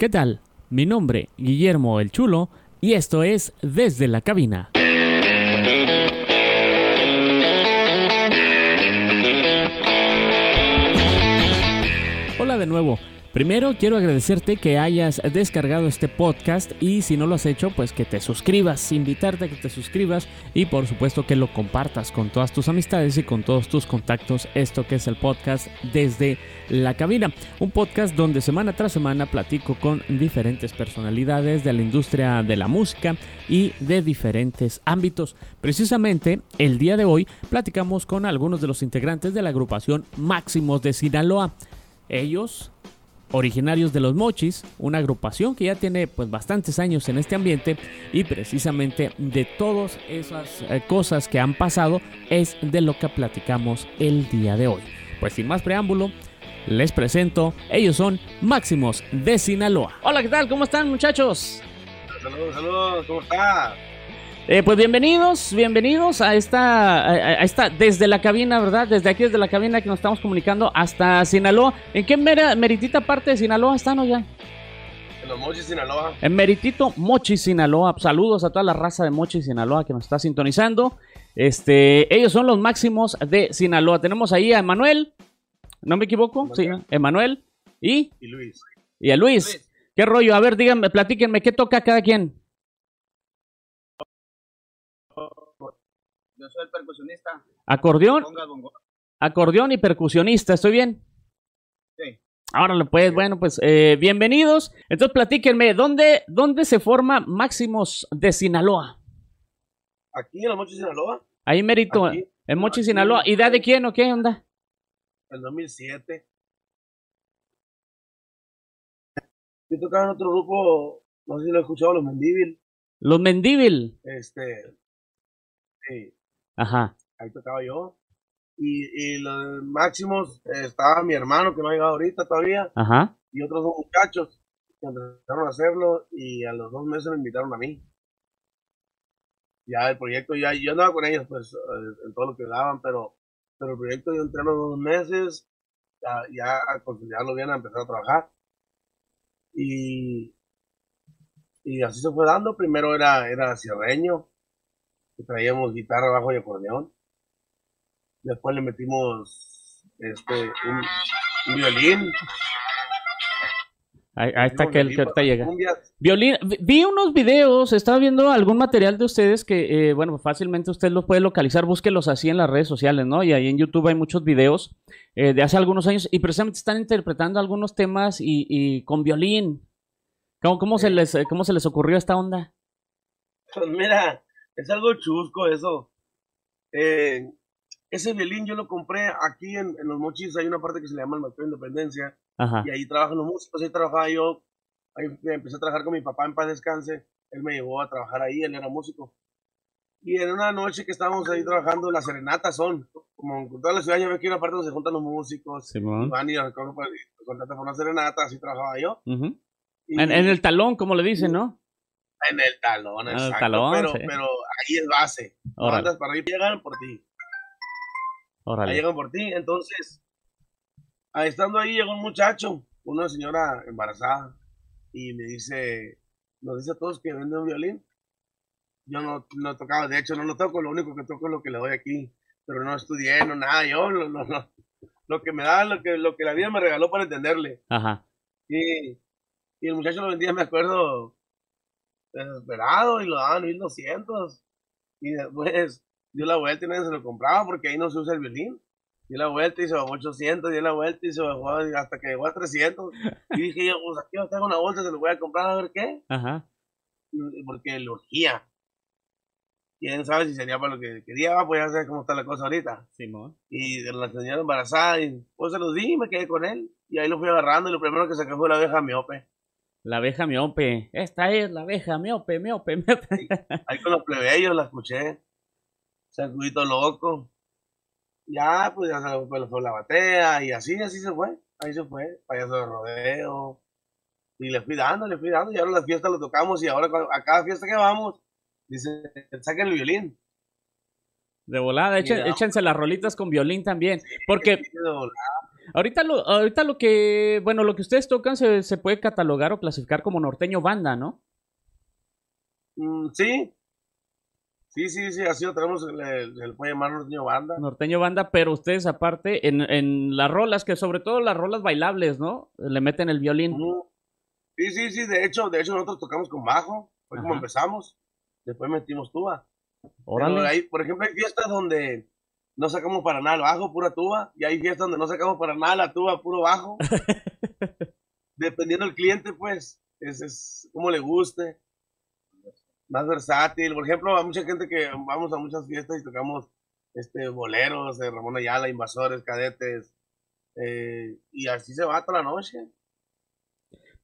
¿Qué tal? Mi nombre, Guillermo el Chulo, y esto es Desde la Cabina. Hola de nuevo. Primero quiero agradecerte que hayas descargado este podcast y si no lo has hecho, pues que te suscribas, invitarte a que te suscribas y por supuesto que lo compartas con todas tus amistades y con todos tus contactos, esto que es el podcast desde la cabina, un podcast donde semana tras semana platico con diferentes personalidades de la industria de la música y de diferentes ámbitos. Precisamente el día de hoy platicamos con algunos de los integrantes de la agrupación Máximos de Sinaloa. Ellos originarios de los Mochis, una agrupación que ya tiene pues bastantes años en este ambiente y precisamente de todas esas eh, cosas que han pasado es de lo que platicamos el día de hoy. Pues sin más preámbulo, les presento, ellos son Máximos de Sinaloa. Hola, ¿qué tal? ¿Cómo están muchachos? Saludos, saludos, ¿cómo está? Eh, pues bienvenidos, bienvenidos a esta, a, esta, desde la cabina, ¿verdad? Desde aquí, desde la cabina que nos estamos comunicando hasta Sinaloa. ¿En qué meritita parte de Sinaloa están, ya? En los Mochis, Sinaloa. En Meritito, Mochi, Sinaloa. Saludos a toda la raza de Mochi, Sinaloa que nos está sintonizando. Este, ellos son los máximos de Sinaloa. Tenemos ahí a Emanuel, ¿no me equivoco? Sí, Emanuel. ¿Y? Y Luis. Y a Luis. ¿Qué rollo? A ver, díganme, platíquenme, ¿qué toca cada quien? Yo soy el percusionista. Acordeón. Acordeón y percusionista, ¿estoy bien? Sí. Ahora pues, bueno, pues eh, bienvenidos. Entonces platíquenme, ¿dónde, ¿dónde se forma Máximos de Sinaloa? Aquí en los Mochis, Sinaloa. Ahí mérito, en Mochis, Sinaloa. ¿Y de quién o qué onda? En 2007. Yo tocaba en otro grupo, no sé si lo he escuchado, los Mendívil. Los Mendívil. Este, sí. Ajá. Ahí tocaba yo. Y, y los máximos eh, estaba mi hermano que no ha llegado ahorita todavía. Ajá. Y otros dos muchachos que empezaron a hacerlo y a los dos meses me invitaron a mí. Ya el proyecto, ya yo andaba con ellos pues eh, en todo lo que daban, pero, pero el proyecto yo entré los dos meses, ya, ya a consolidarlo bien, a empezar a trabajar. Y, y así se fue dando. Primero era, era cierreño, traíamos guitarra, bajo y acordeón. Después le metimos este un, violín. Ahí, está que, el que ahorita llega. Violín. Vi unos videos, estaba viendo algún material de ustedes que, eh, bueno, fácilmente usted los puede localizar, búsquelos así en las redes sociales, ¿no? Y ahí en YouTube hay muchos videos eh, de hace algunos años y precisamente están interpretando algunos temas y, con violín. ¿Cómo, cómo, se les, ¿Cómo se les ocurrió esta onda? Pues mira, es algo chusco eso. Eh, ese violín yo lo compré aquí en, Los Mochis, hay una parte que se le llama el de Independencia, y ahí trabajan los músicos, ahí trabajaba yo, ahí empecé a trabajar con mi papá en paz descanse, él me llevó a trabajar ahí, él era músico. Y en una noche que estábamos ahí trabajando, las serenatas son, como en toda la ciudad, ya ves que hay una parte donde se juntan los músicos, y van y recogen para, por una serenata, así trabajaba yo. en, en, el talón, como le dicen, ¿no? En el talón, en exacto. El talón, pero, pero ahí es base. Andas para arriba llegan por ti. Ahí llegan por ti. Entonces, ahí estando ahí llegó un muchacho, una señora embarazada, y me dice, nos dice a todos que vende un violín. Yo no, no tocaba, de hecho no lo toco, lo único que toco es lo que le doy aquí, pero no estudié, no nada, yo lo, lo, lo, que me da, lo que, lo que la vida me regaló para entenderle. Ajá. Y, y el muchacho lo vendía, me acuerdo, desesperado y lo daban 1200. Y después dio la vuelta y nadie se lo compraba porque ahí no se usa el violín. Dio la vuelta y se bajó 800, dio la vuelta y se bajó hasta que llegó a 300. Y dije yo, pues aquí tengo una bolsa, se lo voy a comprar a ver qué. Ajá. Porque lo urgía. Quién sabe si sería para lo que quería, pues ya sabes cómo está la cosa ahorita. Simón. Y la señora embarazada, y pues se los di y me quedé con él. Y ahí lo fui agarrando y lo primero que sacó fue la abeja miope. La abeja miope. Esta es la abeja miope, miope, miope. Ahí con los plebeyos la escuché. Sacudito loco. Ya, pues ya se fue la batea y así, así se fue. Ahí se fue. Payaso de rodeo. Y le fui dando, le fui dando. Y ahora las fiestas lo tocamos y ahora a cada fiesta que vamos, dice, saquen el violín. De volada, échense las rolitas con violín también. porque Ahorita lo, ahorita lo que, bueno, lo que ustedes tocan se, se puede catalogar o clasificar como norteño banda, ¿no? Mm, sí. Sí, sí, sí, así lo tenemos, le, le puede llamar norteño banda. Norteño banda, pero ustedes aparte, en, en las rolas, que sobre todo las rolas bailables, ¿no? Le meten el violín. Mm. Sí, sí, sí, de hecho, de hecho nosotros tocamos con bajo, fue como empezamos. Después metimos tuba. Órale. Pero hay, por ejemplo, hay fiestas donde no sacamos para nada el bajo, pura tuba, y hay fiestas donde no sacamos para nada la tuba, puro bajo. Dependiendo del cliente, pues, es, es como le guste. Más versátil. Por ejemplo, hay mucha gente que vamos a muchas fiestas y tocamos este boleros de Ramón Ayala, invasores, cadetes. eh, y así se va toda la noche.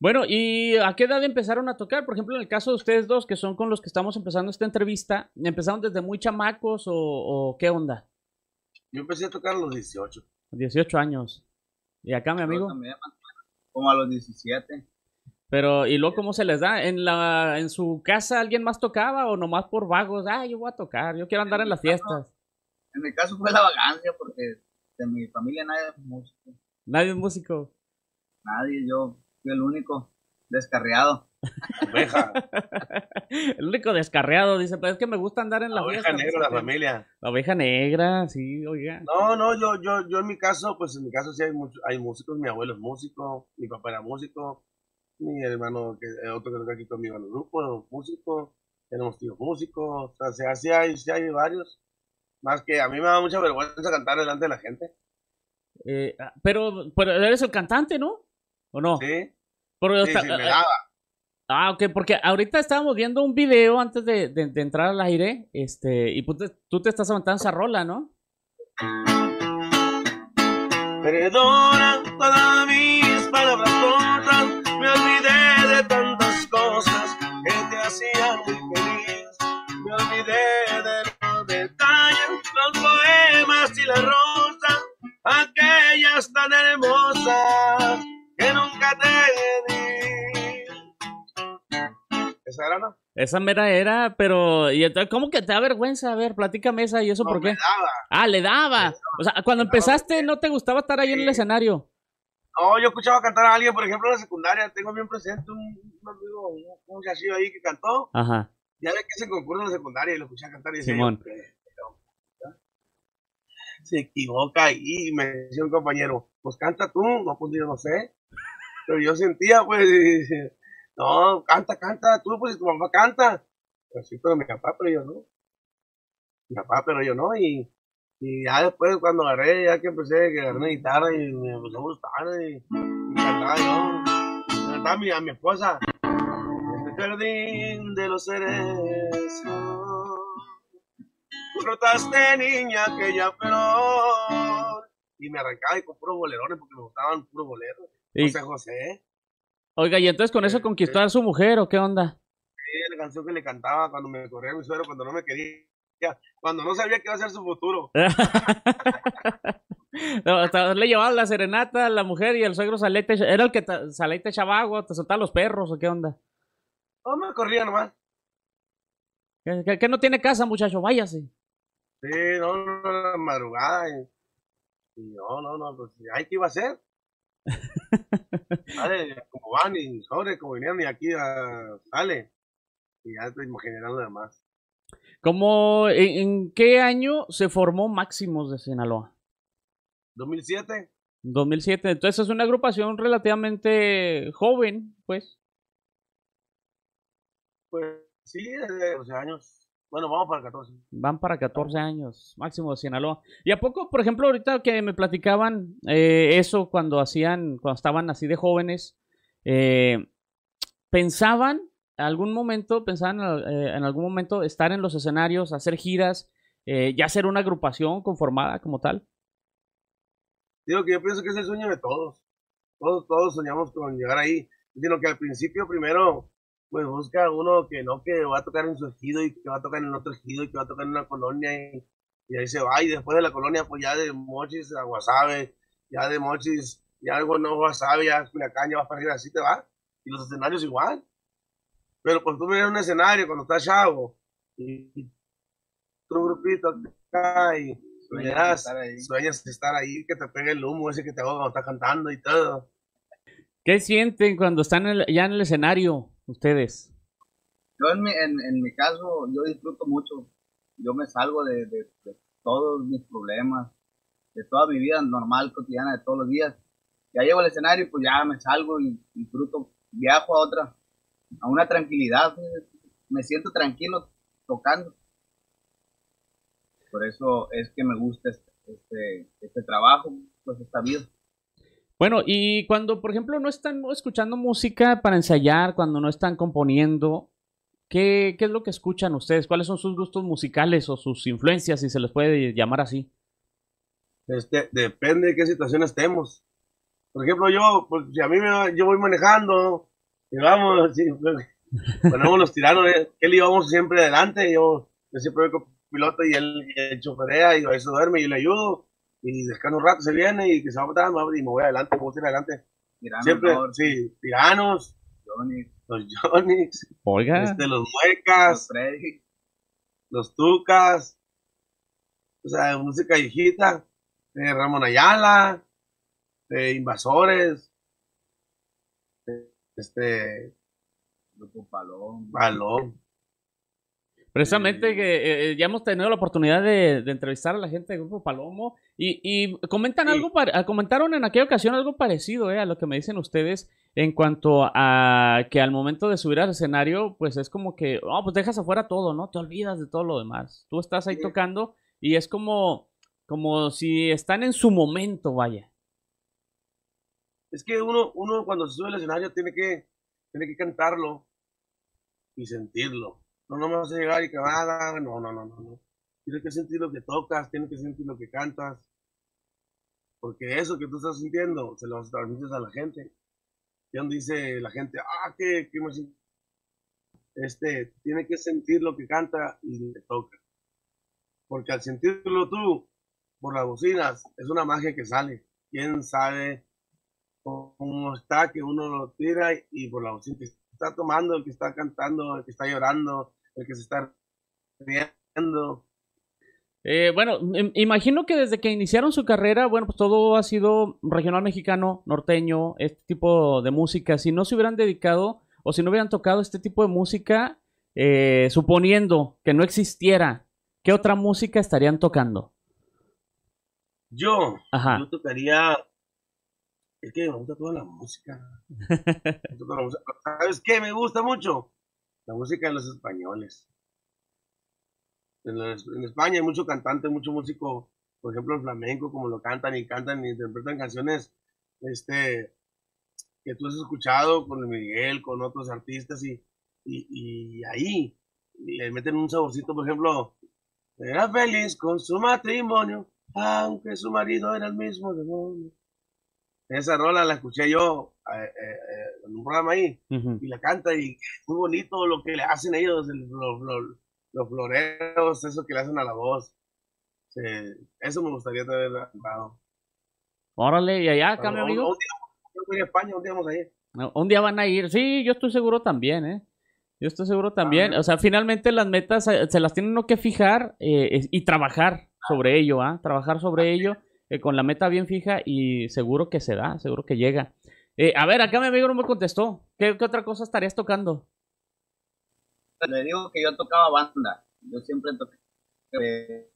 Bueno, ¿y a qué edad empezaron a tocar? Por ejemplo, en el caso de ustedes dos, que son con los que estamos empezando esta entrevista, ¿empezaron desde muy chamacos o, o qué onda? Yo empecé a tocar a los 18. 18 años. ¿Y acá, mi amigo? también, como a los 17. Pero, ¿y luego cómo se les da? ¿En, la, ¿En su casa alguien más tocaba o nomás por vagos? Ah, yo voy a tocar, yo quiero andar en las fiestas. En mi caso fue la vagancia porque de mi familia nadie es músico. Nadie es músico. Nadie, yo fui el único descarriado. Oveja, El único descarriado dice, pues es que me gusta andar en la la oveja fiesta. negra, la familia. La oveja negra, sí, oiga. No, no, yo, yo, yo en mi caso, pues en mi caso sí hay, mucho- hay músicos, mi abuelo es músico, mi papá era músico, mi hermano, que, eh, otro que toca aquí conmigo en el grupo, músico, tenemos tíos músicos, o sea, sí hay, sí hay varios. Más que a mí me da mucha vergüenza cantar delante de la gente, Eh, ah, pero, pero eres el cantante, ¿no? ¿O no? ¿sí? Pero Sí, está- sí, me daba. Ah, ok, porque ahorita estábamos viendo un video antes de, de- de entrar al aire, este, y tú te, tú te estás aventando esa rola, ¿no? Perdona todas mis palabras tontas, me olvidé de tantas cosas que te hacían muy feliz. Me olvidé de los detalles, los poemas y las rosas, aquellas tan hermosas que nunca te ¿Esa era, no? Esa mera era, pero, y entonces, ¿cómo que te da vergüenza? A ver, platícame esa y eso No, por qué. daba. Ah, le daba. O sea, cuando daba empezaste no te gustaba estar ahí en el escenario. No, yo escuchaba cantar a alguien, por ejemplo, en la secundaria, tengo bien presente un, amigo, un, un muchachillo ahí que cantó, Ajá. Ya ve que se concurso en la secundaria y lo escuché cantar y decía Simón. yo, "Pero, ¿ya? se equivoca y me decía un compañero, pues canta tú, no, pues yo no sé. Pero yo sentía, pues, no, canta, canta, tú, pues tu mamá canta. Pues sí, pero mi papá, pero yo no. Mi papá, pero yo no. Y, y ya después, cuando agarré, ya que empecé, que agarré una guitarra y me empezó a gustar y, y cantaba yo. Cantaba a mi, a mi esposa. El jardín de los cerezos. Brotaste niña aquella flor. Y me arrancaba y con puros bolerones porque me gustaban puros boleros. José José. Oiga, y entonces con eso Eh, conquistó a su mujer o qué onda? Sí, la canción que le cantaba cuando me corría mi suegro, cuando no me quería. Cuando no sabía qué iba a ser su futuro. No, hasta le llevaba la serenata a la mujer y el suegro salete, era el que te, salete echaba agua, te soltaba los perros o qué onda. No me corría nomás. ¿Qué, no tiene casa, muchacho? Váyase. Sí, no, no, no, la madrugada. Y, y no, no, no, pues, ¿ay, qué iba a hacer? Sale, como van y sobre, como vinieron y aquí ah, sale. Y ya imaginarás lo demás. ¿Cómo, en, en qué año se formó Máximos de Sinaloa? 2007, 2007. Entonces es una agrupación relativamente joven, pues. pues sí, desde 12 años. Bueno, vamos para 14. Van para 14 años, máximo de Sinaloa. ¿Y a poco, por ejemplo, ahorita que me platicaban eh, eso cuando hacían, cuando estaban así de jóvenes, eh, pensaban, algún momento, pensaban eh, en algún momento estar en los escenarios, hacer giras, eh, ya ser una agrupación conformada como tal? Digo que yo pienso que es el sueño de todos. Todos, todos soñamos con llegar ahí. Sino que al principio, primero, pues busca uno que no, que va a tocar en su ejido y que va a tocar en otro ejido y que va a tocar en una colonia y, y ahí se va. Y después de la colonia, pues ya de Mochis a Guasave, ya de Mochis, ya algo no Guasave, ya Culiacán, ya vas para arriba, así te va. Y los escenarios igual. Pero pues tú miras un escenario cuando estás chavo y, y otro grupito acá y Sueñas, estar ahí. sueñas estar ahí, que te pegue el humo ese que te ahoga cuando estás cantando y todo. ¿Qué sienten cuando están en el- ya en el escenario ustedes? Yo en mi, en, en mi caso, yo disfruto mucho. Yo me salgo de, de- todos mis problemas, de toda mi vida normal, cotidiana, de todos los días. Ya llego al escenario, pues ya me salgo y disfruto, viajo a otra, a una tranquilidad. Me siento tranquilo tocando. Por eso es que me gusta este, este, este trabajo, pues esta vida. Bueno, y cuando, por ejemplo, no están escuchando música para ensayar, cuando no están componiendo, ¿qué, qué es lo que escuchan ustedes? ¿Cuáles son sus gustos musicales o sus influencias, si se les puede llamar así? Este, depende de qué situación estemos. Por ejemplo, yo, pues, si a mí me, yo voy manejando, y vamos, sí, pues, ponemos los tiranos, eh, él y yo vamos siempre adelante, yo, yo siempre voy con piloto y él, y él choferea y a veces duerme y yo le ayudo, y descansa un rato, se viene y que se va a botar, y me voy adelante, me gusta ir adelante. Tirano, siempre, sí, tiranos, Johnny, los Jonix, Oiga, este, los los muecas, Freddy. los tucas, o sea, música viejita, eh, Ramón Ayala, eh, Invasores, eh, este, Grupo Palón. Balón. Precisamente que eh, ya hemos tenido la oportunidad de, de entrevistar a la gente del Grupo Palomo y, y comentan Sí. algo, ah, comentaron en aquella ocasión algo parecido eh, a lo que me dicen ustedes en cuanto a que al momento de subir al escenario, pues es como que, oh, pues dejas afuera todo, ¿no? Te olvidas de todo lo demás. Tú estás ahí Sí. tocando y es como, como si están en su momento, vaya. Es que uno, uno cuando se sube al escenario tiene que, tiene que cantarlo y sentirlo. No nomás llegar y que va, no, no, no, no, no. Tienes que sentir lo que tocas, tienes que sentir lo que cantas. Porque eso que tú estás sintiendo se lo transmites a la gente. Y donde dice la gente, ah, que me sien-". Este, tiene que sentir lo que canta y le toca. Porque al sentirlo tú, por las bocinas, es una magia que sale. ¿Quién sabe cómo está, que uno lo tira y por la bocina que está tomando, el que está cantando, el que está llorando, el que se está riendo. Eh, bueno, im- imagino que desde que iniciaron su carrera, bueno, pues todo ha sido regional mexicano, norteño, este tipo de música. Si no se hubieran dedicado o si no hubieran tocado este tipo de música, eh, suponiendo que no existiera, ¿qué otra música estarían tocando? Yo, Ajá. yo tocaría. Es que me gusta toda la música. Me gusta toda la música. ¿Sabes qué? Me gusta mucho la música de los españoles. En, España hay mucho cantante, mucho músico, por ejemplo, el flamenco, como lo cantan y cantan y interpretan canciones este, que tú has escuchado con Miguel, con otros artistas y, y, y ahí le meten un saborcito, por ejemplo, era feliz con su matrimonio, aunque su marido era el mismo demonio. Esa rola la escuché yo eh, eh, eh, en un programa ahí y la canta y muy bonito lo que le hacen ellos, el- los, los- los floreos, eso que le hacen a la voz. Sí, eso me gustaría tener cantado. Órale, y allá Un- amigo. Un, día, yo voy a España, un día vamos a ir. Un día van a ir. Sí, yo estoy seguro también, ¿eh? Yo estoy seguro también. Ah. O sea, finalmente las metas se las tiene uno que fijar eh, y trabajar sobre ello, ¿ah? Trabajar sobre ello eh, con la meta bien fija y seguro que se da, seguro que llega. Eh, a ver, acá mi amigo no me contestó. ¿Qué, qué otra cosa estarías tocando? Le digo que yo tocaba banda. Yo siempre toqué. eh,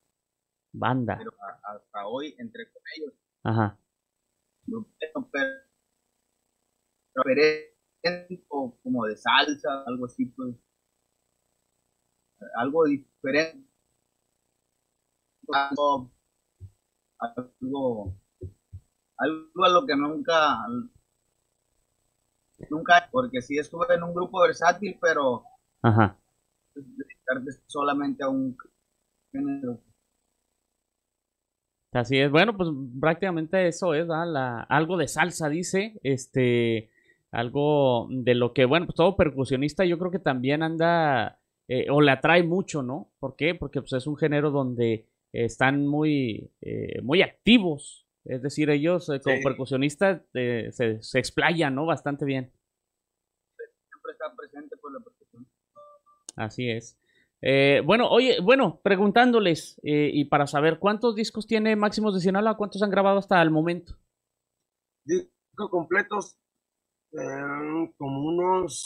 Banda. pero a- hasta hoy entré con ellos. Ajá. Pero como de salsa, algo así, pues. Algo diferente. Algo, algo, algo a lo que nunca, nunca, porque sí estuve en un grupo versátil, pero Ajá. solamente a un género. Así es. Bueno, pues prácticamente eso es. La, algo de salsa, dice. Este, algo de lo que, bueno, pues todo percusionista yo creo que también anda eh, o le atrae mucho, ¿no? ¿Por qué? Porque pues, es un género donde están muy, eh, muy activos. Es decir, ellos eh, como Sí. percusionistas eh, se, se explayan, ¿no? Bastante bien. Siempre está presente por la percusión. Así es. Bueno, oye, bueno, preguntándoles eh, y para saber cuántos discos tiene Máximos de Sinaloa, cuántos han grabado hasta el momento. Discos completos, eh, como unos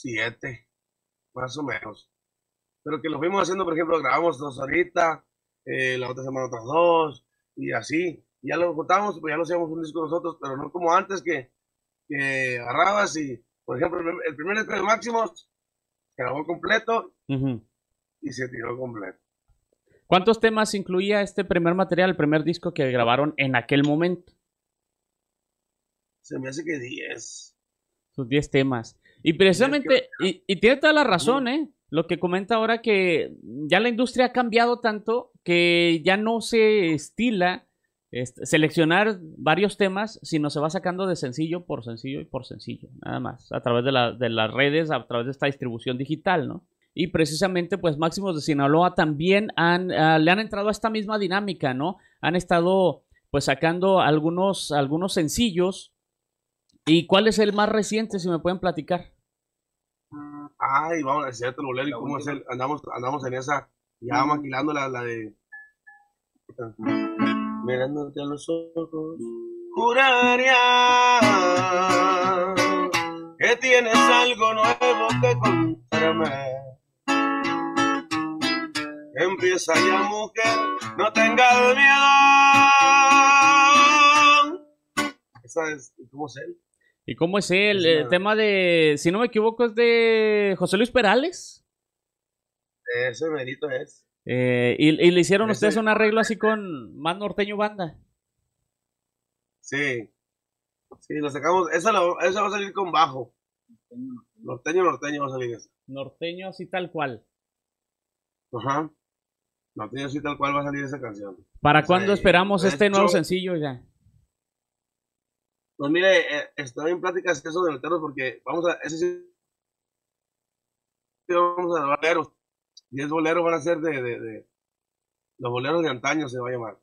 siete, más o menos. Pero que lo fuimos haciendo, por ejemplo, grabamos dos ahorita, la otra semana otras dos, y así. Ya lo juntamos, pues ya lo hacíamos un disco nosotros, pero no como antes que, que agarrabas y, por ejemplo, el primer disco de Máximos grabó completo y se tiró completo. ¿Cuántos temas incluía este primer material, el primer disco que grabaron en aquel momento? Se me hace que 10. Sus 10 temas. Y precisamente, y, y, tiene toda la razón, ¿eh? Lo que comenta ahora que ya la industria ha cambiado tanto que ya no se estila seleccionar varios temas, sino se va sacando de sencillo por sencillo y por sencillo, nada más, a través de, las redes, a través de esta distribución digital, ¿no? Y precisamente, pues Máximos de Sinaloa también han, ah, le han entrado a esta misma dinámica, ¿no? Han estado, pues, sacando algunos, algunos sencillos. ¿Y cuál es el más reciente, si me pueden platicar? Ay, vamos a decir otro bolero y cómo el, andamos, andamos en esa, ya maquilando la, la de mirándote a los ojos, juraría que tienes algo nuevo que contarme. Empieza ya, mujer, no tengas miedo. Esa es, ¿cómo es él? ¿Y cómo es? El tema de, si no me equivoco, es de José Luis Perales. Ese merito es. Eh, y, le hicieron ustedes un arreglo así con más norteño banda. Sí. Sí, lo sacamos. Esa, esa va a salir con bajo. Norteño, norteño va a salir esa. Norteño así tal cual. Ajá. Norteño así tal cual va a salir esa canción. ¿Para cuándo esperamos este nuevo sencillo ya? Pues mire, eh, estoy en pláticas eso de meterlos porque vamos a. Ese sí. Vamos a ver 10 boleros van a ser de, de, Los boleros de antaño se va a llamar.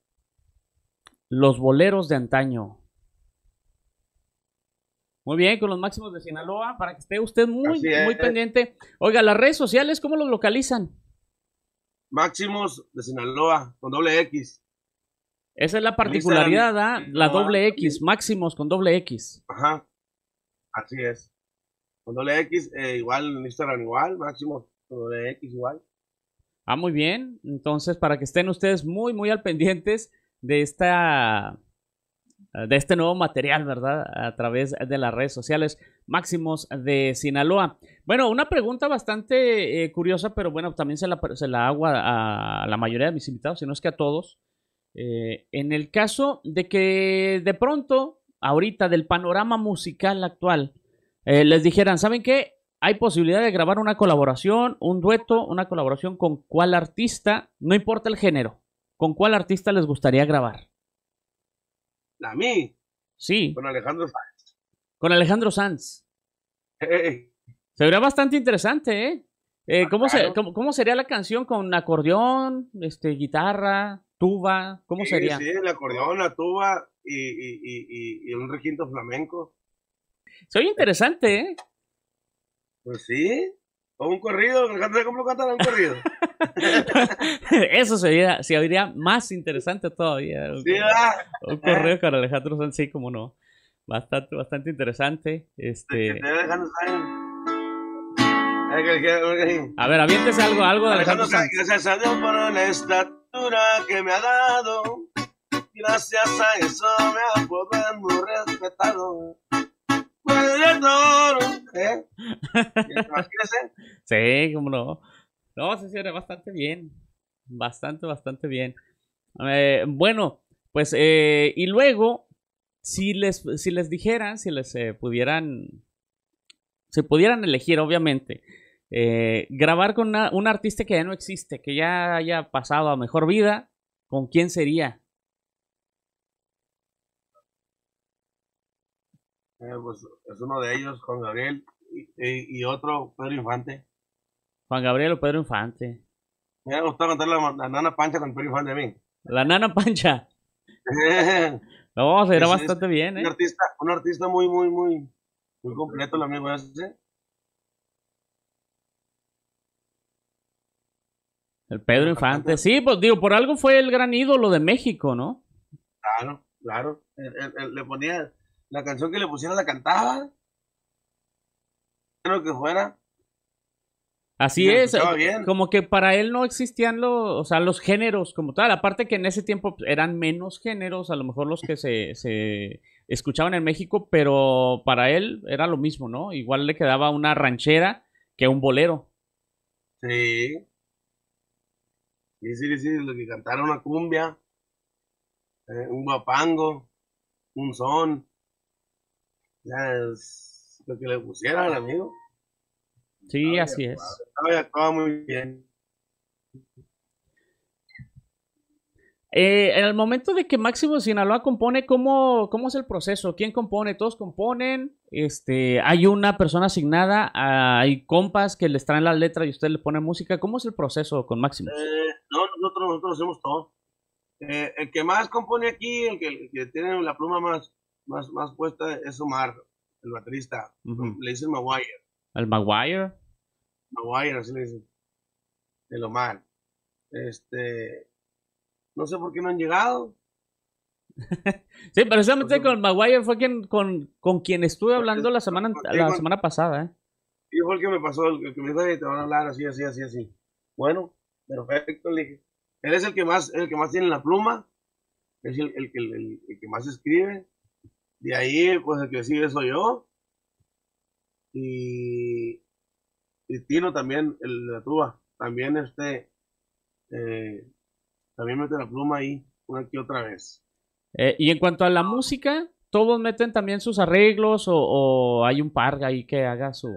Los boleros de antaño. Muy bien, con los máximos de Sinaloa, para que esté usted muy, muy pendiente. Oiga, las redes sociales, ¿cómo los localizan? Máximos de Sinaloa, con doble X. Esa es la particularidad, ¿ah? La doble X, máximos con doble X. Ajá, así es. Con doble X, eh, igual en Instagram igual, máximos con doble X igual. Ah, muy bien. Entonces, para que estén ustedes muy, muy al pendientes de esta de este nuevo material, ¿verdad? A través de las redes sociales máximos de Sinaloa. Bueno, una pregunta bastante eh, curiosa, pero bueno, también se la, se la hago a, la mayoría de mis invitados, si no es que a todos. Eh, en el caso de que de pronto, ahorita del panorama musical actual, eh, les dijeran, ¿saben qué? hay posibilidad de grabar una colaboración, un dueto, una colaboración con cuál artista, no importa el género, con cuál artista les gustaría grabar. ¿A mí? Sí. Con Alejandro Sanz. Con Alejandro Sanz. Se vería bastante interesante, ¿eh? eh ah, ¿cómo, sería la canción con acordeón, este, guitarra, tuba? ¿Cómo sería? Sí, el acordeón, la tuba y, y un requinto flamenco. Se oye interesante, ¿eh? Pues sí. O un corrido, cómo cantar un corrido. Eso sería, se oiría más interesante todavía. Sí, un corrido con Alejandro Sanz, sí, como no. Bastante, bastante interesante. Este. A ver, aviéntese algo, algo de Alejandro Sanz. Gracias que me ha dado. Gracias a eso me ha podido respetado. ¿Eh? sí, como no. No, se cierra bastante bien. Bastante, bastante bien. Eh, bueno, pues, eh, y luego, si les, si les dijeran, si les pudieran, si pudieran elegir, obviamente, grabar con un artista que ya no existe, que ya haya pasado a mejor vida, ¿con quién sería? Eh, pues es uno de ellos, Juan Gabriel, y, otro, Pedro Infante. Juan Gabriel o Pedro Infante. Me gusta contar la, nana pancha con Pedro Infante a mí. La nana pancha. no, era bastante bien, ¿eh? Un artista, un artista muy, muy, muy, muy completo el amigo ese. El Pedro Infante. Sí, pues digo, por algo fue el gran ídolo de México, ¿no? Claro, claro. le ponía la canción que le pusiera la cantaba. Lo que fuera. Así es, como que para él no existían los, o sea, los géneros como tal, aparte que en ese tiempo pues, eran menos géneros, a lo mejor los que se, se escuchaban en México, pero para él era lo mismo, ¿no? Igual le quedaba una ranchera que un bolero. Sí. Sí, sí, sí, lo que cantaron una cumbia, eh, un guapango, un son. Ya es lo que le pusiera al amigo. Sí, así es. Estaba muy bien. Eh, en el momento de que Máximo Sinaloa compone, ¿cómo, ¿cómo es el proceso? ¿Quién compone? ¿Todos componen? Este, ¿Hay una persona asignada? ¿Hay compas que les traen la letra y usted le pone música? ¿Cómo es el proceso con Máximo? Eh, no, nosotros, nosotros hacemos todo. Eh, el que más compone aquí, el que, tiene la pluma más, más, más puesta es Omar, el baterista. Le dicen Maguire. ¿El Maguire? Maguire, así le dicen. El Omar. Este no sé por qué no han llegado. sí, precisamente con Maguire fue quien, con, con quien estuve hablando la semana, la semana pasada, ¿eh? Y fue el que me pasó, el que me dijo, te van a hablar así, así, así, así. Bueno, perfecto, le dije. Él es el que más, el que más tiene la pluma, es el, el, el, el que más escribe. De ahí, pues el que sigue soy yo. Y, y Tino también, el de la tuba. También este, eh, también mete la pluma ahí, una que otra vez. Eh, y en cuanto a la música, ¿todos meten también sus arreglos o, hay un par ahí que haga su,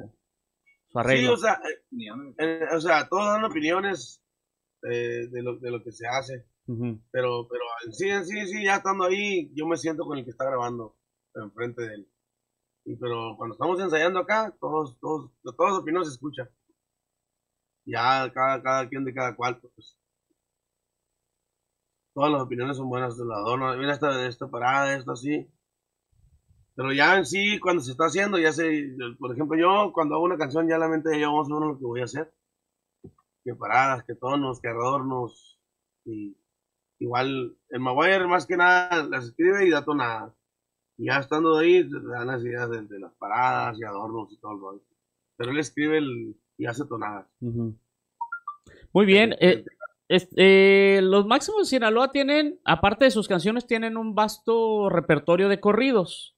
arreglo? Sí, o sea, eh, eh, o sea todos dan opiniones de, lo, de lo que se hace. Pero, pero sí, sí, sí, ya estando ahí, yo me siento con el que está grabando enfrente de él. Y, pero cuando estamos ensayando acá, todos, todos, todas las opiniones se escuchan. Ya cada, cada quien de cada cual, pues todas las opiniones son buenas de la adorno. Mira esta, esta parada, esto así. Pero ya en sí, cuando se está haciendo, ya sé, por ejemplo, yo cuando hago una canción, ya la mente ya vamos a ver lo que voy a hacer. Que paradas, que tonos, que adornos. Y igual, el Maguire más que nada las escribe y da tonadas. Y ya estando ahí, dan las ideas de, las paradas y adornos y todo rollo. Pero él escribe el, y hace tonadas. Muy bien. Eh, este, los Máximos de Sinaloa tienen, aparte de sus canciones, tienen un vasto repertorio de corridos.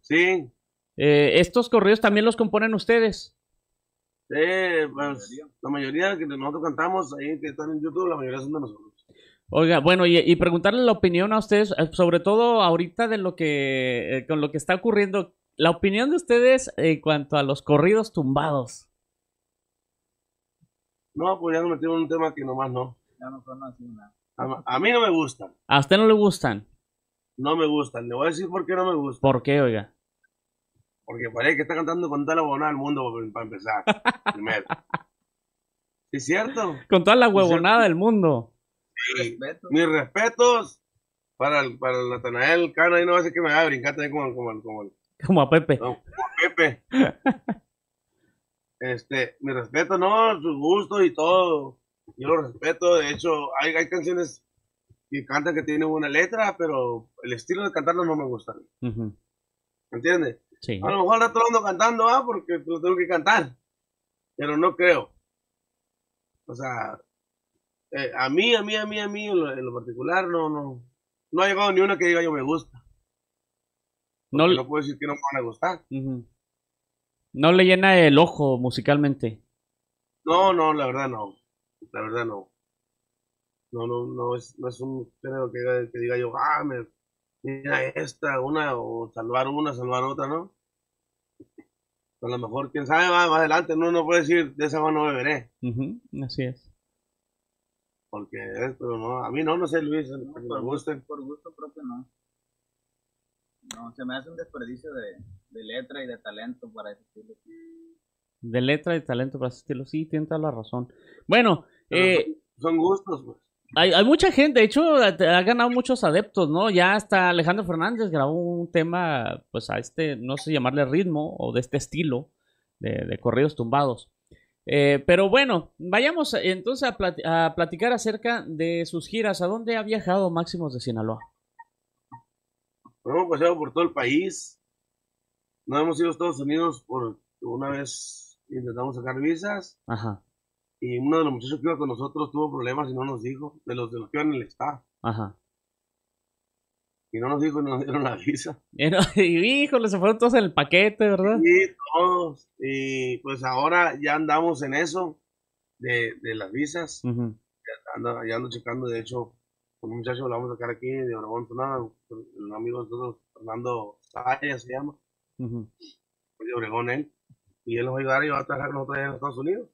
Sí. Eh, ¿Estos corridos también los componen ustedes? Sí, pues, la mayoría que nosotros cantamos ahí que están en YouTube, la mayoría son de nosotros. Oiga, bueno, y, preguntarle la opinión a ustedes, eh, sobre todo ahorita de lo que, con lo que está ocurriendo, la opinión de ustedes en cuanto a los corridos tumbados. No, pues ya no metieron un tema que nomás no. Ya no son así nada. A, mí no me gustan. ¿A usted no le gustan? No me gustan. Le voy a decir por qué no me gustan. ¿Por qué, oiga? Porque parece que está cantando con toda la huevonada del mundo para empezar. primero. ¿Es cierto? Con toda la huevonada del mundo. Sí. Mis respetos para el, para el Natanael Cano. Ahí no va a ser que me haga brincar también como, como, como, como a Pepe. como a Pepe. Este, mi respeto, no, su gusto y todo. Yo lo respeto. De hecho, hay, hay canciones que cantan que tienen buena letra, pero el estilo de cantarlo no me gusta. ¿Me entiendes? Sí. A lo mejor al rato ando cantando, ¿ah? Porque lo tengo que cantar. Pero no creo. O sea, eh, a mí, a mí, a mí, a mí, en lo, particular, no, no. No ha llegado ni una que diga yo me gusta. No, no puedo decir que no me van a gustar. No le llena el ojo musicalmente. No, no, la verdad no. La verdad no. No, no, no es, no es un género que, que diga yo, ah, me, mira esta, una, o salvar una, salvar otra, ¿no? A lo mejor, quién sabe, más, adelante, no, no puede decir, de esa mano no beberé. así es. Porque, pero no, a mí no, no sé, Luis, no, por, gusto, por gusto propio no. No, se me hace un desperdicio de, de letra y de talento para ese estilo. De letra y talento para ese estilo, sí, tiene toda la razón. Bueno, eh, son gustos, pues. Hay, hay, mucha gente, de hecho, ha, ganado muchos adeptos, ¿no? Ya hasta Alejandro Fernández grabó un tema, pues a este, no sé llamarle ritmo o de este estilo, de, de corridos tumbados. Eh, pero bueno, vayamos entonces a, platicar acerca de sus giras. ¿A dónde ha viajado Máximos de Sinaloa? hemos pasado por todo el país. No hemos ido a Estados Unidos por una vez intentamos sacar visas. Ajá. Y uno de los muchachos que iba con nosotros tuvo problemas y no nos dijo, de los de los que iban en el staff. Ajá. Y no nos dijo y nos dieron la visa. Y híjole, se fueron todos en el paquete, ¿verdad? Sí, todos. Y pues ahora ya andamos en eso de, de las visas. ya, ando, ya, ando, checando, de hecho, con un muchacho lo vamos a sacar aquí de Obregón, un amigo de nosotros, Fernando Saya se llama. De Obregón él. Y él nos va a ayudar y va a trabajar con nosotros en Estados Unidos.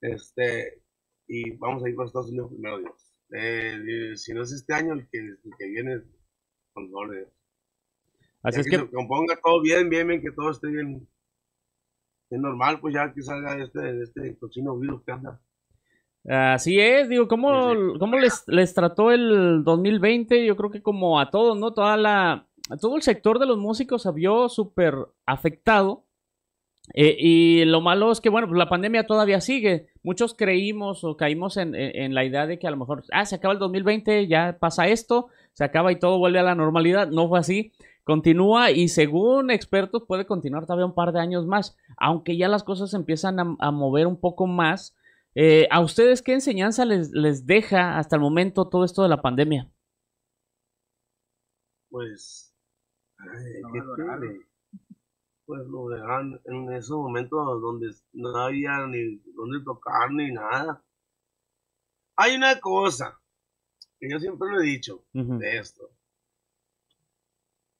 Este, y vamos a ir para Estados Unidos primero, Dios. Eh, si no es este año, el que, el que viene, con el Así es que, se componga todo bien, bien, bien, que todo esté bien, bien normal, pues ya que salga este, este cochino virus que anda. Así es, digo, ¿cómo, cómo les, les trató el 2020? Yo creo que como a todos, ¿no? Toda la, todo el sector de los músicos se vio súper afectado eh, y lo malo es que, bueno, pues la pandemia todavía sigue. Muchos creímos o caímos en, la idea de que a lo mejor, ah, se acaba el 2020, ya pasa esto, se acaba y todo vuelve a la normalidad. No fue así. Continúa y según expertos puede continuar todavía un par de años más, aunque ya las cosas empiezan a, mover un poco más. Eh, ¿A ustedes qué enseñanza les, les deja hasta el momento todo esto de la pandemia? Pues, pues lo dejan en esos momentos donde no había ni donde tocar ni nada. Hay una cosa que yo siempre lo he dicho de esto.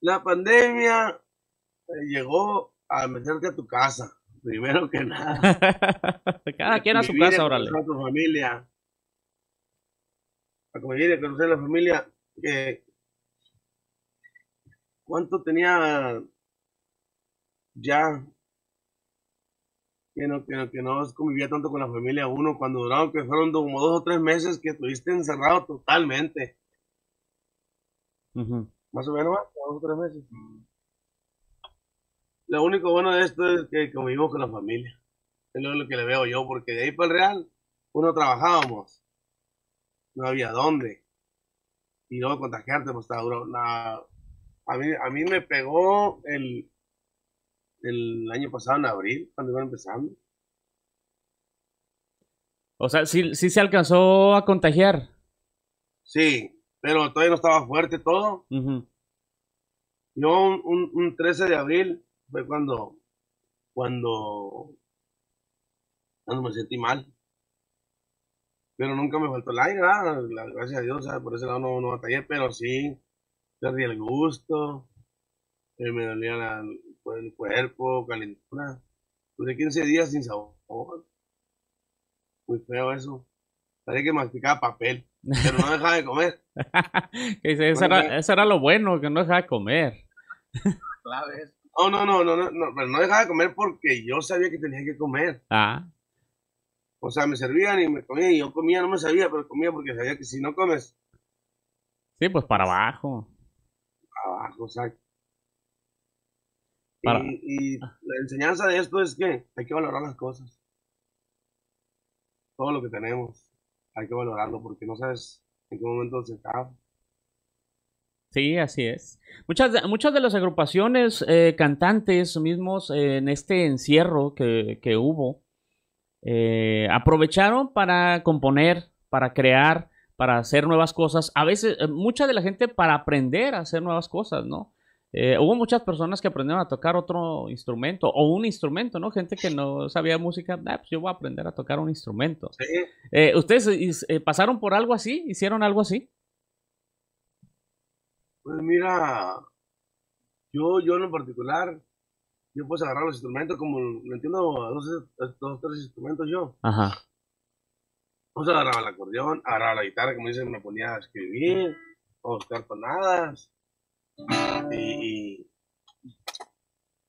La pandemia eh, llegó a meterte a tu casa, primero que nada. Cada quien a su casa, órale. A tu familia. A convivir y conocer a la familia. Que, ¿Cuánto tenía ya que no, que no, que no convivía tanto con la familia uno cuando duraron que fueron como dos o tres meses que estuviste encerrado totalmente. Más o menos, dos o tres meses. Lo único bueno de esto es que convivimos con la familia. Es lo que le veo yo, porque de ahí para el Real, uno trabajábamos. No había dónde. Y luego contagiarte, pues estaba duro. A, mí, a mí me pegó el, el año pasado, en abril, cuando iban empezando. O sea, sí, sí se alcanzó a contagiar. Sí, pero todavía no estaba fuerte todo. Yo un, un, 13 de abril fue cuando, cuando, cuando me sentí mal. Pero nunca me faltó el aire, gracias a Dios, por ese lado no, no batallé, pero sí, perdí el gusto, eh, me dolía la, el cuerpo, calentura. Duré 15 días sin sabor. Muy feo eso. Parece que masticaba papel, pero no dejaba de comer. eso, era, eso, era, lo bueno, que no dejaba de comer. No, no, no, no, no, pero no dejaba de comer porque yo sabía que tenía que comer. Ah. O sea, me servían y me comían y yo comía, no me sabía, pero comía porque sabía que si no comes. Sí, pues para abajo. Para abajo, exacto. Y, la enseñanza de esto es que hay que valorar las cosas. Todo lo que tenemos, hay que valorarlo porque no sabes en qué momento se acaba. Sí, así es. Muchas de, muchas de las agrupaciones, eh, cantantes mismos en este encierro que, hubo, eh, aprovecharon para componer, para crear, para hacer nuevas cosas. A veces, eh, mucha de la gente para aprender a hacer nuevas cosas, ¿no? Eh, hubo muchas personas que aprendieron a tocar otro instrumento o un instrumento, ¿no? Gente que no sabía música, ah, pues yo voy a aprender a tocar un instrumento. Eh, ¿Ustedes eh, pasaron por algo así? ¿Hicieron algo así? Pues mira, yo, yo en lo particular, yo puedo agarrar los instrumentos como, lo entiendo, dos, dos, tres instrumentos yo. Ajá. Pues agarraba el acordeón, agarraba la guitarra, como dicen, me ponía a escribir, a buscar tonadas y,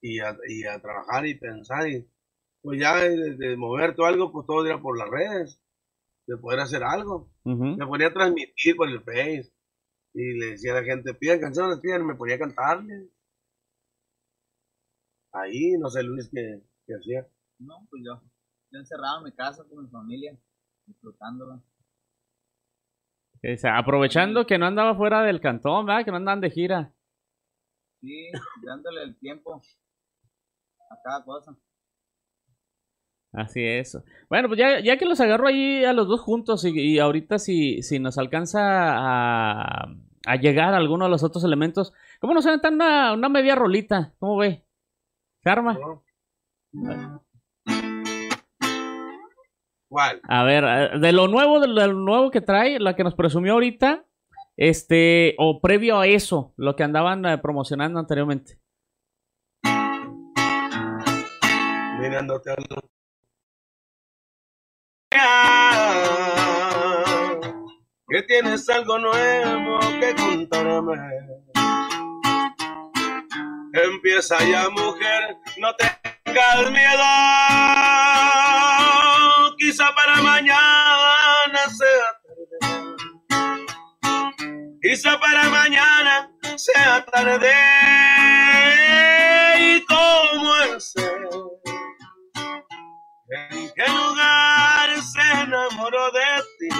y, a, y a trabajar y pensar y pues ya de, mover todo algo pues todo era por las redes de poder hacer algo. Me ponía a transmitir por el face y le decía a la gente pidan canciones pidan me ponía a cantarle. Ahí no sé Luis qué, hacía. No pues yo Yo encerrado en mi casa con mi familia, disfrutándola. Dice, aprovechando que no andaba fuera del cantón, ¿verdad? Que no andaban de gira. Sí, dándole el tiempo a cada cosa. Así es. Bueno, pues ya, ya que los agarro ahí a los dos juntos y, y ahorita si, si nos alcanza a, a llegar a alguno de los otros elementos, ¿cómo nos aventan una, una media rolita? ¿Cómo ve? ¿Se arma? ¿no? ¿Cuál? A ver, de lo nuevo, de lo nuevo que trae, la que nos presumió ahorita, este, o previo a eso, lo que andaban eh, promocionando anteriormente. Mirándote a los- Que tienes algo nuevo que contarme. Empieza ya, mujer, no tengas miedo. Quizá para mañana sea tarde. Quizá para mañana sea tarde. ¿Y cómo es él? ¿En qué lugar se enamoró de ti?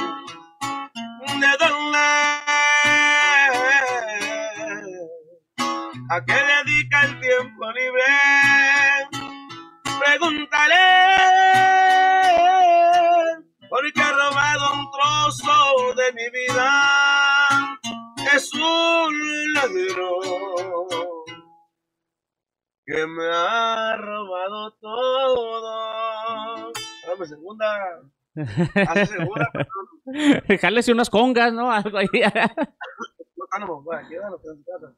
¿De dónde? ¿A qué dedica el tiempo libre? Pregúntale, porque ha robado un trozo de mi vida. Es un ladrón que me ha robado todo. Dame segunda. Hace segunda, pero Jálese unas congas, ¿no? Algo ahí. no ánimo, bueno, quédalo, quédalo en casa.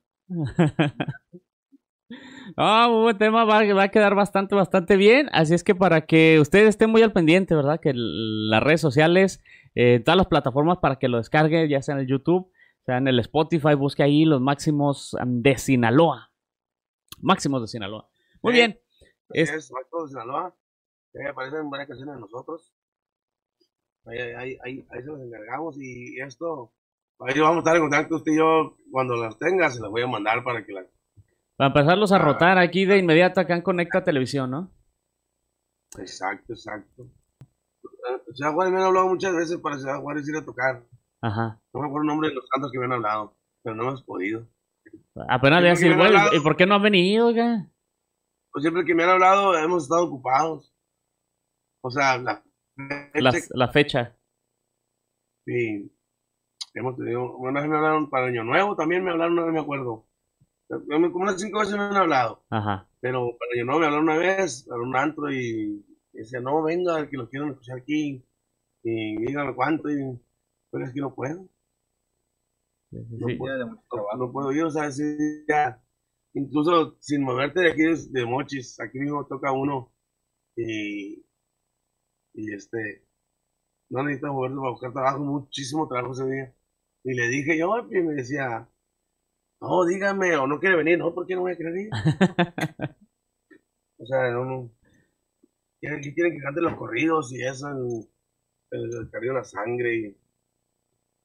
Ah, muy buen tema, va, va a quedar bastante, bastante bien. Así es que para que ustedes estén muy al pendiente, ¿verdad? Que las redes sociales, eh, todas las plataformas para que lo descargue, ya sea en el YouTube, sea en el Spotify, busque ahí los máximos de Sinaloa. Máximos de Sinaloa. Muy Sí. bien. Es- es, Marco de Sinaloa. Ahí aparecen varias canciones de nosotros. Ahí, ahí, ahí, ahí, ahí se los encargamos y esto. Ahí vamos a estar en contacto usted y yo. Cuando las tenga, se las voy a mandar para que las. Para empezarlos a Ah. rotar aquí de inmediato acá en Conecta Televisión, ¿no? Exacto, exacto. Eh, Ciudad Juárez me han hablado muchas veces para Ciudad Juárez ir a tocar. Ajá. No me acuerdo el nombre de los cantos que me han hablado, pero no hemos podido. Apenas le decir, güey. ¿y por qué no han venido, oiga? Pues siempre que me han hablado, hemos estado ocupados. O sea, la. Las- la fecha. Sí. Hemos tenido, una vez me hablaron para Año Nuevo, también me hablaron, no me acuerdo. Como unas cinco veces me han hablado, Ajá. pero para Año Nuevo me hablaron una vez, a un antro y, y decía, no, venga, que lo quiero escuchar aquí, y díganme cuánto, y pero es que no puedo, Sí, sí, No sí. puedo. No, no puedo ir, o sea, sí, ya, incluso sin moverte de aquí de, de Mochis, aquí mismo toca uno, y, y este, no necesito moverse para buscar trabajo, muchísimo trabajo ese día. Y le dije yo, y me decía, no, dígame, o no quiere venir, no, ¿por qué no voy a querer ir? o sea, no, no. Quieren, que- quieren que cante los corridos y eso, el, el, el la Sangre, y,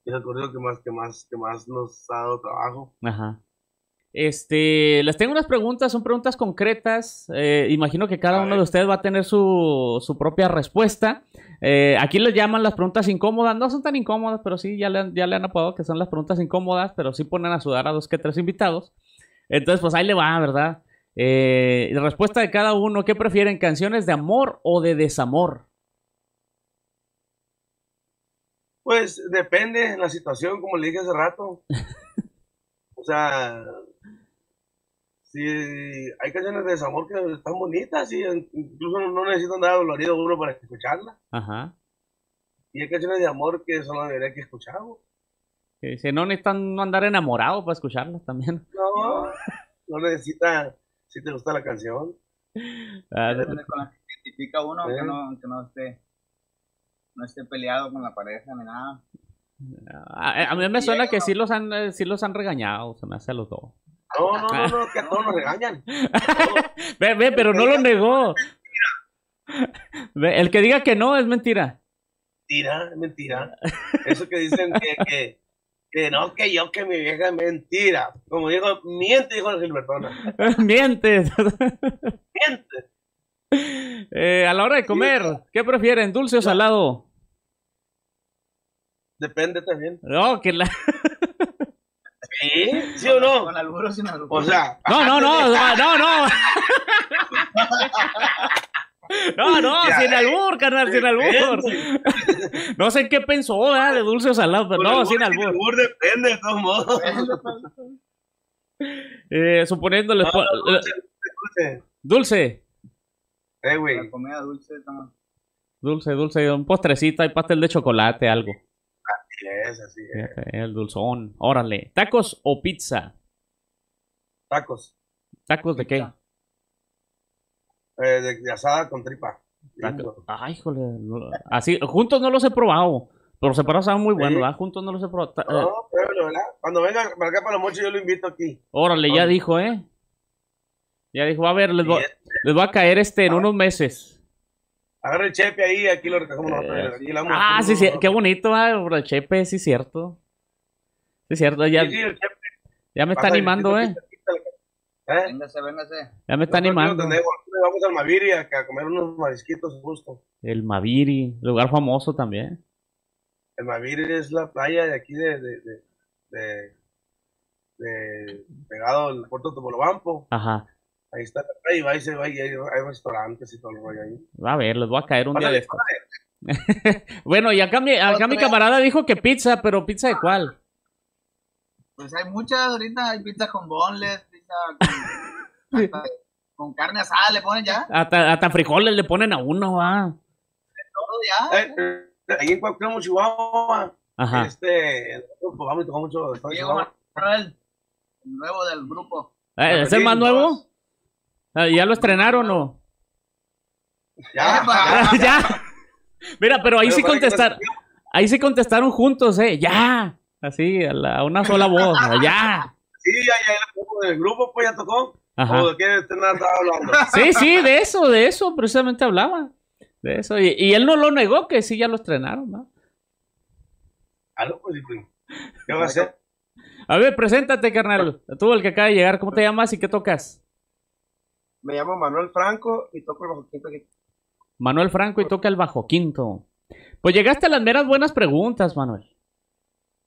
y es el corrido que más, que más, que más nos ha dado trabajo. Ajá. Este, les tengo unas preguntas, son preguntas concretas. eh, imagino que cada uno de ustedes va a tener su, su propia respuesta. Eh, aquí les llaman las preguntas incómodas. No son tan incómodas, pero sí, ya le, han- ya le han apodado que son las preguntas incómodas, pero sí ponen a sudar a dos que tres invitados. Entonces, pues ahí le va, ¿verdad? Eh, respuesta de cada uno, ¿qué prefieren? ¿Canciones de amor o de desamor? Pues depende de la situación, como le dije hace rato. O sea, si hay canciones de desamor que están bonitas y incluso no necesito andar dolorido uno para escucharlas. Ajá. Y hay canciones de amor que solo debería que escuchamos. Que dice, no necesitan no andar enamorados para escucharlas también. No, no necesita, si te gusta la canción. Ah, Canciones con las que se identifica uno, Sí. aunque no, aunque no esté no esté peleado con la pareja ni nada. A, a mí me suena que sí los han, eh, sí los han regañado, se me hace a los dos. No, no, no, no, que a todos nos regañan. Ve, ve, pero no lo negó. Ve, el que diga que no es mentira. Mentira, es mentira. Eso que dicen que, que, que no, que yo, que mi vieja es mentira. Como digo, miente, dijo la Gilbertona. Mientes. Miente. Eh, a la hora de comer, ¿qué prefieren, dulce o salado? Depende también. No, que la... ¿Sí? ¿Sí o no? Con alburo o sin alburo. O sea, No, no, no, no, no, no. No, no, Ya, sin albur, carnal, sin albur. No sé qué pensó, ¿verdad? De dulce o salado, pero no, sin albur. albur depende de todos modos. Eh, suponiéndole... No, dulce, dulce. Dulce, Eh, güey. La comida dulce está más. dulce, dulce, un postrecito, hay pastel de chocolate, algo. Así es, así es. Fíjate, El dulzón, órale. ¿Tacos o pizza? Tacos. ¿Tacos de qué? Eh, de, de asada con tripa. Taco- Ay, híjole. no- Así, juntos no los he probado. Pero separados saben muy buenos, Sí. ¿verdad? Juntos no los he probado. Eh, No, pruébalo, ¿verdad? Cuando venga para acá para los mochos, yo lo invito aquí. órale, ya dijo, ¿eh? Ya dijo, a ver, les eh, les voy a caer este en unos meses. Agarra el chepe ahí, aquí lo recogemos nosotros. Aquí le damos- Ah, sí, sí, qué bonito, ¿eh? Por el chepe, sí, cierto. Sí, cierto, ya, Sí, sí, el chepe. ya me está Pasa, animando, ¿eh? ¿Eh? Véngase, véngase. Ya me está Nosotros animando. Vamos al Maviri a, a comer unos marisquitos justo. El Maviri, lugar famoso también. El Maviri es la playa de aquí de, de, de, de, de- pegado al puerto de Topolobampo. Ajá. Ahí está y va y se va y hay, hay restaurantes y todo el rollo ahí. A ver, les voy a caer un día de esto. Bueno, y acá mi, acá mi camarada dijo que pizza, pero pizza de cuál? Pues hay muchas ahorita, hay pizza con boneless, pizza con, hasta con carne asada, le ponen ya, Hasta, hasta frijoles le ponen a uno, va. todo ya. Eh, eh, ahí en Cuauhtémoc, Chihuahua, Ajá. este, pues vamos y tocó mucho. Diego. Manuel, el nuevo del grupo. Eh, ¿Es el más nuevo? Ah, ¿Ya lo estrenaron o? Ya, ya. Mira, pero ahí Pero sí contestaron. Ahí sí contestaron juntos, eh. Ya. Así, a, la- a una sola voz. Ya. Sí, ya, ya, ya, el grupo pues ya tocó. Ajá. ¿O de qué estaba hablando? Sí, sí, de eso, de eso precisamente hablaba. De eso. Y, y él no lo negó, que sí ya lo estrenaron, ¿no? Aló, pues, pues, ¿qué va a hacer? A ver, preséntate, carnal. Tú el que acaba de llegar, ¿cómo te llamas y qué tocas? Me llamo Manuel Franco y toco el bajo quinto aquí. Manuel Franco y toca el bajo quinto. Pues llegaste a las meras buenas preguntas, Manuel.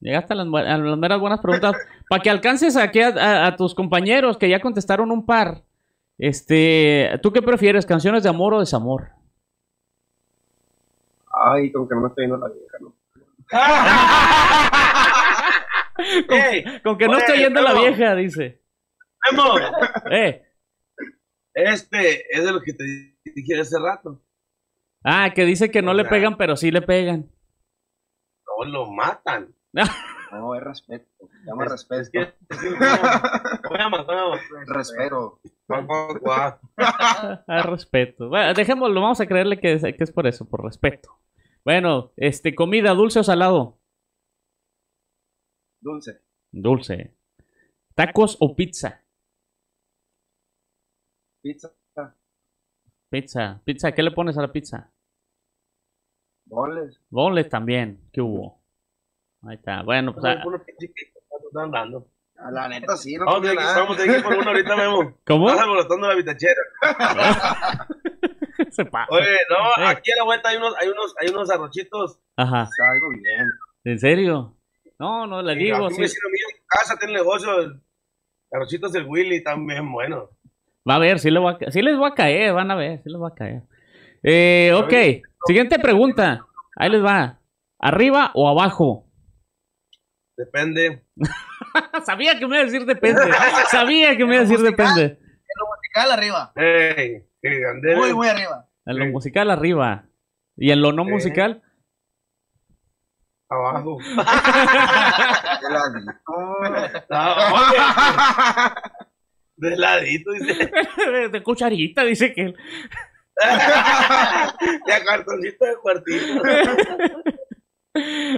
Llegaste a las, a las meras buenas preguntas. Para que alcances aquí a, a- a tus compañeros que ya contestaron un par. Este, ¿tú qué prefieres? ¿Canciones de amor o desamor? Ay, como que no me estoy viendo la vieja, ¿no? ¡Ey! Con que no Oye, estoy yendo la vieja, dice. Memo, Eh. Este es de lo que te dije hace rato. Ah, que dice que no O le sea- pegan, pero sí le pegan. No lo matan. No, es respeto. Llama Es- respeto. es que-. Respeto. Guau. Ah, respeto. Bueno, dejémoslo, vamos a creerle que es, que es por eso, por respeto. Bueno, este, comida, dulce o salado. Dulce. Dulce. Tacos o pizza. Pizza. Pizza. Pizza, ¿qué le pones a la pizza? Boles. Boneless también. ¿Qué hubo? Ahí está. Bueno, pues. ah, pinche que están dando. A la neta sí, no Vamos a a tener que ir por uno ahorita, Memo. ¿Cómo? Estás alborotando la bitachera. Se pasa. Oye, no, Eh. aquí a la vuelta hay unos, hay unos, hay unos arrochitos. Ajá. Salgo bien. ¿En serio? No, no, le Y digo. aquí sí. en casa tiene negocio. Arrochitos del Willy también bueno. Va a ver, sí, le voy a ca- sí les va a caer, van a ver, sí les va a caer. Eh, ok, siguiente pregunta. Ahí les va. ¿Arriba o abajo? Depende. Sabía que me iba a decir depende. Sabía que me iba a decir depende. En lo musical arriba. Muy, muy arriba. En lo musical arriba. ¿Y en lo no Sí. musical? Abajo. De ladito. No, oye. De dice. de cucharita, dice que él. De a cartoncito de cuartito.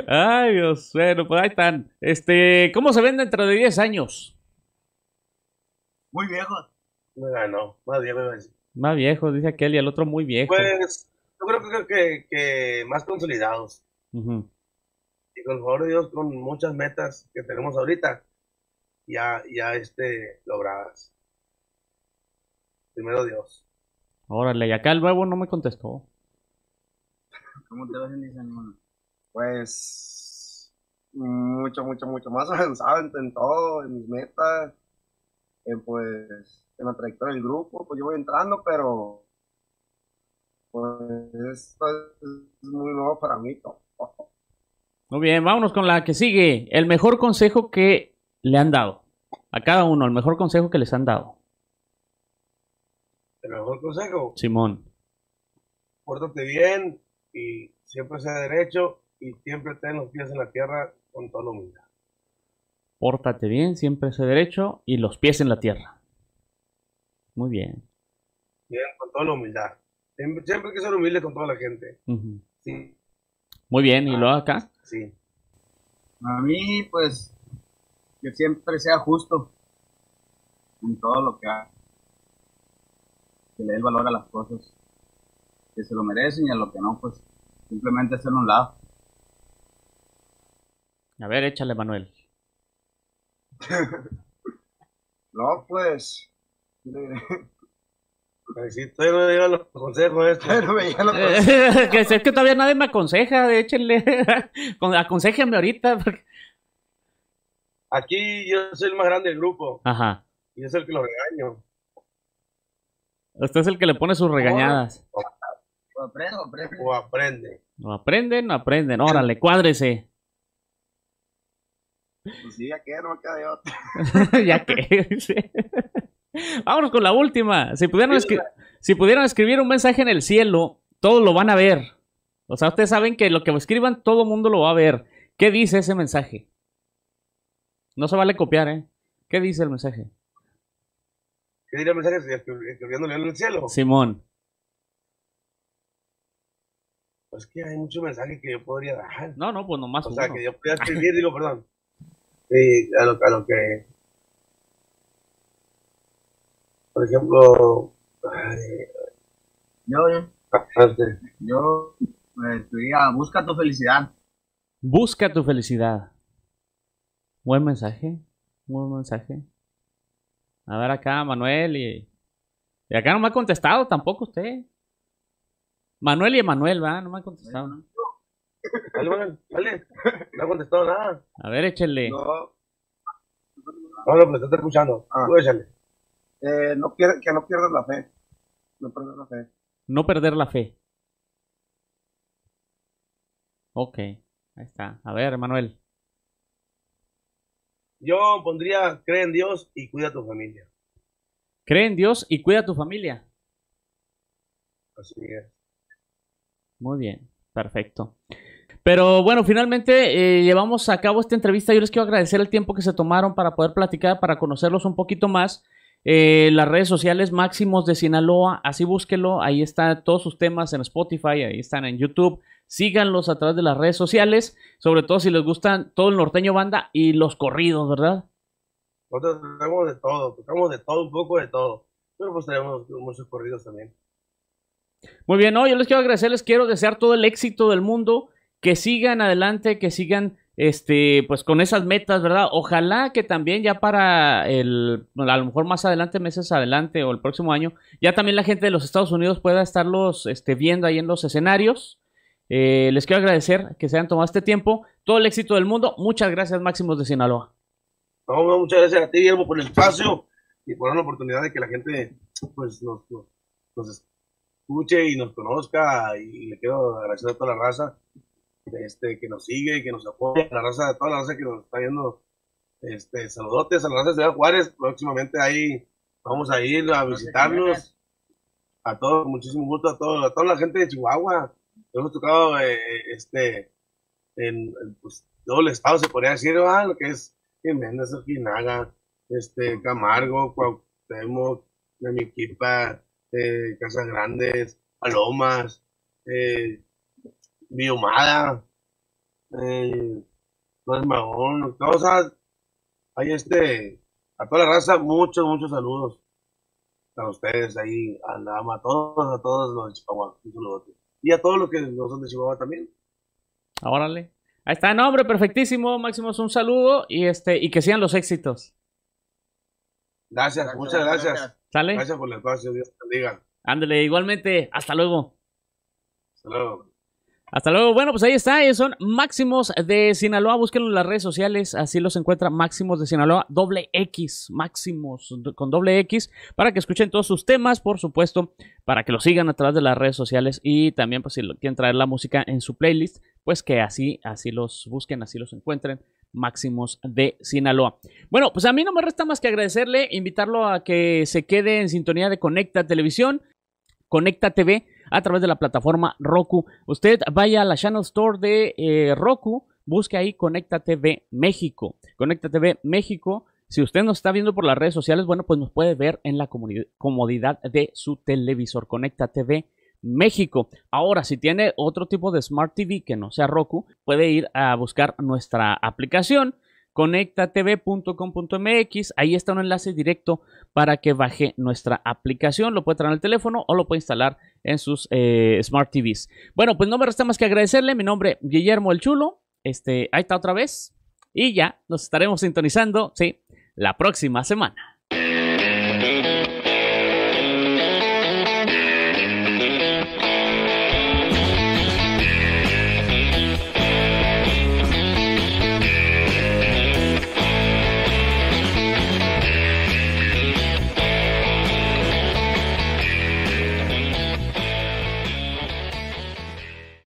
Ay, Dios, bueno, pues ahí están. Este, ¿cómo se ven dentro de 10 años? Muy viejo. Me ganó. Más decir. Más viejo, dice aquel, y el otro muy viejo. Pues, yo creo que, que, que más consolidados. Y con el favor de Dios, con muchas metas que tenemos ahorita, ya, ya este, logradas. Primero Dios. Órale, y acá el nuevo no me contestó. ¿Cómo te ves en ese animal? Pues mucho, mucho, mucho más avanzado en, en todo, en mis metas, en pues en la trayectoria del grupo, pues yo voy entrando, pero pues esto es muy nuevo para mí. todo. Muy bien, vámonos con la que sigue. El mejor consejo que le han dado. A cada uno, el mejor consejo que les han dado. El mejor consejo, Simón. pórtate bien y siempre sea derecho y siempre ten los pies en la tierra con toda la humildad. Pórtate bien, siempre sé derecho y los pies en la tierra. Muy bien. Bien, con toda la humildad. Siempre, siempre hay que ser humilde con toda la gente. Sí, Muy bien, y luego acá. sí. A mí, pues, que siempre sea justo en todo lo que haga. Que le dé el valor a las cosas que se lo merecen y a lo que no, pues, simplemente hacerlo a un lado. A ver, échale, Manuel. No, pues. todavía no llegan los consejos estos. Pero veía lo que- que es que todavía nadie me aconseja, échenle. Con- Aconséjenme ahorita. porque- Aquí yo soy el más grande del grupo Ajá. y es el que lo regaño. Usted es el que le pone sus regañadas. O aprendo, aprendo. O aprende. No aprenden, no aprenden. Órale, cuádrese. Pues sí, ya que no queda de otra. ya que. sí. Vámonos con la última. Si pudieran, si pudieran escribir un mensaje en el cielo, todos lo van a ver. O sea, ustedes saben que lo que escriban, todo el mundo lo va a ver. ¿Qué dice ese mensaje? No se vale copiar, ¿eh? ¿Qué dice el mensaje? ¿Qué diría el mensaje si escri- escribiéndole en el cielo? Simón. Pues que hay muchos mensajes que yo podría dar. No, no, pues nomás O sea, que yo podría escribir, digo, perdón. Sí, a lo, a lo que. Por ejemplo. ay, Yo, este, yo, pues, diría, busca tu felicidad. Busca tu felicidad. Buen mensaje. Buen mensaje. A ver acá, Manuel y... Y acá no me ha contestado tampoco usted. Manuel y Emanuel, ¿va? No me ha contestado. Dale, Manuel, dale. No ha contestado nada. A ver, échenle. No, No, no, pero te está escuchando. Ah. Tú échale. eh, no pier- que no pierdas la fe. No pierdas la fe. No perder la fe. Ok, ahí está. A ver, Manuel. Yo pondría, cree en Dios y cuida a tu familia. Cree en Dios y cuida a tu familia. Así es. Muy bien, perfecto. Pero bueno, finalmente eh, llevamos a cabo esta entrevista. Yo les quiero agradecer el tiempo que se tomaron para poder platicar, para conocerlos un poquito más. Eh, las redes sociales Máximos de Sinaloa, así búsquelo. Ahí están todos sus temas en Spotify, ahí están en YouTube. Síganlos a través de las redes sociales, sobre todo si les gustan todo el norteño banda y los corridos, ¿verdad? Nosotros tocamos de todo, tocamos de todo, un poco de todo. Pero pues tenemos muchos corridos también. Muy bien, no, yo les quiero agradecer, les quiero desear todo el éxito del mundo, que sigan adelante, que sigan este, pues con esas metas, ¿verdad? Ojalá que también ya para el, a lo mejor más adelante, meses adelante o el próximo año, ya también la gente de los Estados Unidos pueda estarlos este, viendo ahí en los escenarios. Eh, les quiero agradecer que se hayan tomado este tiempo. Todo el éxito del mundo. Muchas gracias, Máximos de Sinaloa. No, no, muchas gracias a ti, Guillermo, por el espacio y por la oportunidad de que la gente pues nos, nos, nos escuche y nos conozca. Y le quiero agradecer a toda la raza este, que nos sigue, que nos apoya, a la raza, a toda la raza que nos está viendo. Este, saludotes a la raza de Ciudad Juárez. Próximamente ahí vamos a ir a visitarlos. A todos, con muchísimo gusto, a, todo, a toda la gente de Chihuahua. Hemos tocado eh, este, en, pues, todo el estado, se podría decir, ¿verdad? lo que es Jiménez, Ojinaga, este, Camargo, Cuauhtémoc, Nemiquipa, eh, Casas Grandes, Palomas, eh, Biomada, eh, Flores Magón, cosas. Hay este, a toda la raza, muchos, muchos saludos a ustedes ahí, a la ama, a todos, a todos los de Chihuahua, un saludote. Y a todos los que no son de Chihuahua también. Órale. Ahí está, no, hombre, perfectísimo, Máximos, un saludo y este, y que sigan los éxitos. Gracias, muchas gracias. ¿Sale? Gracias por el espacio, Dios te bendiga. Ándale, igualmente. Hasta luego. Hasta luego. Hasta luego. Bueno, pues ahí está. Ellos son Máximos de Sinaloa. Búsquenlo en las redes sociales. Así los encuentra Máximos de Sinaloa. Doble X. Máximos con doble X. Para que escuchen todos sus temas, por supuesto. Para que lo sigan a través de las redes sociales. Y también, pues, si quieren traer la música en su playlist, pues que así, así los busquen, así los encuentren. Máximos de Sinaloa. Bueno, pues a mí no me resta más que agradecerle, invitarlo a que se quede en sintonía de Conecta Televisión, Conecta TV a través de la plataforma Roku. Usted vaya a la Channel Store de eh, Roku, busque ahí Conecta TV México. Conecta TV México. Si usted nos está viendo por las redes sociales, bueno, pues nos puede ver en la comodidad de su televisor. Conecta TV México. Ahora, si tiene otro tipo de Smart TV que no sea Roku, puede ir a buscar nuestra aplicación conectatv.com.mx. Ahí está un enlace directo para que baje nuestra aplicación. Lo puede traer el teléfono o lo puede instalar en sus eh, Smart TVs. Bueno, pues no me resta más que agradecerle. Mi nombre, Guillermo el Chulo. Este, ahí está otra vez. Y ya nos estaremos sintonizando, sí, la próxima semana.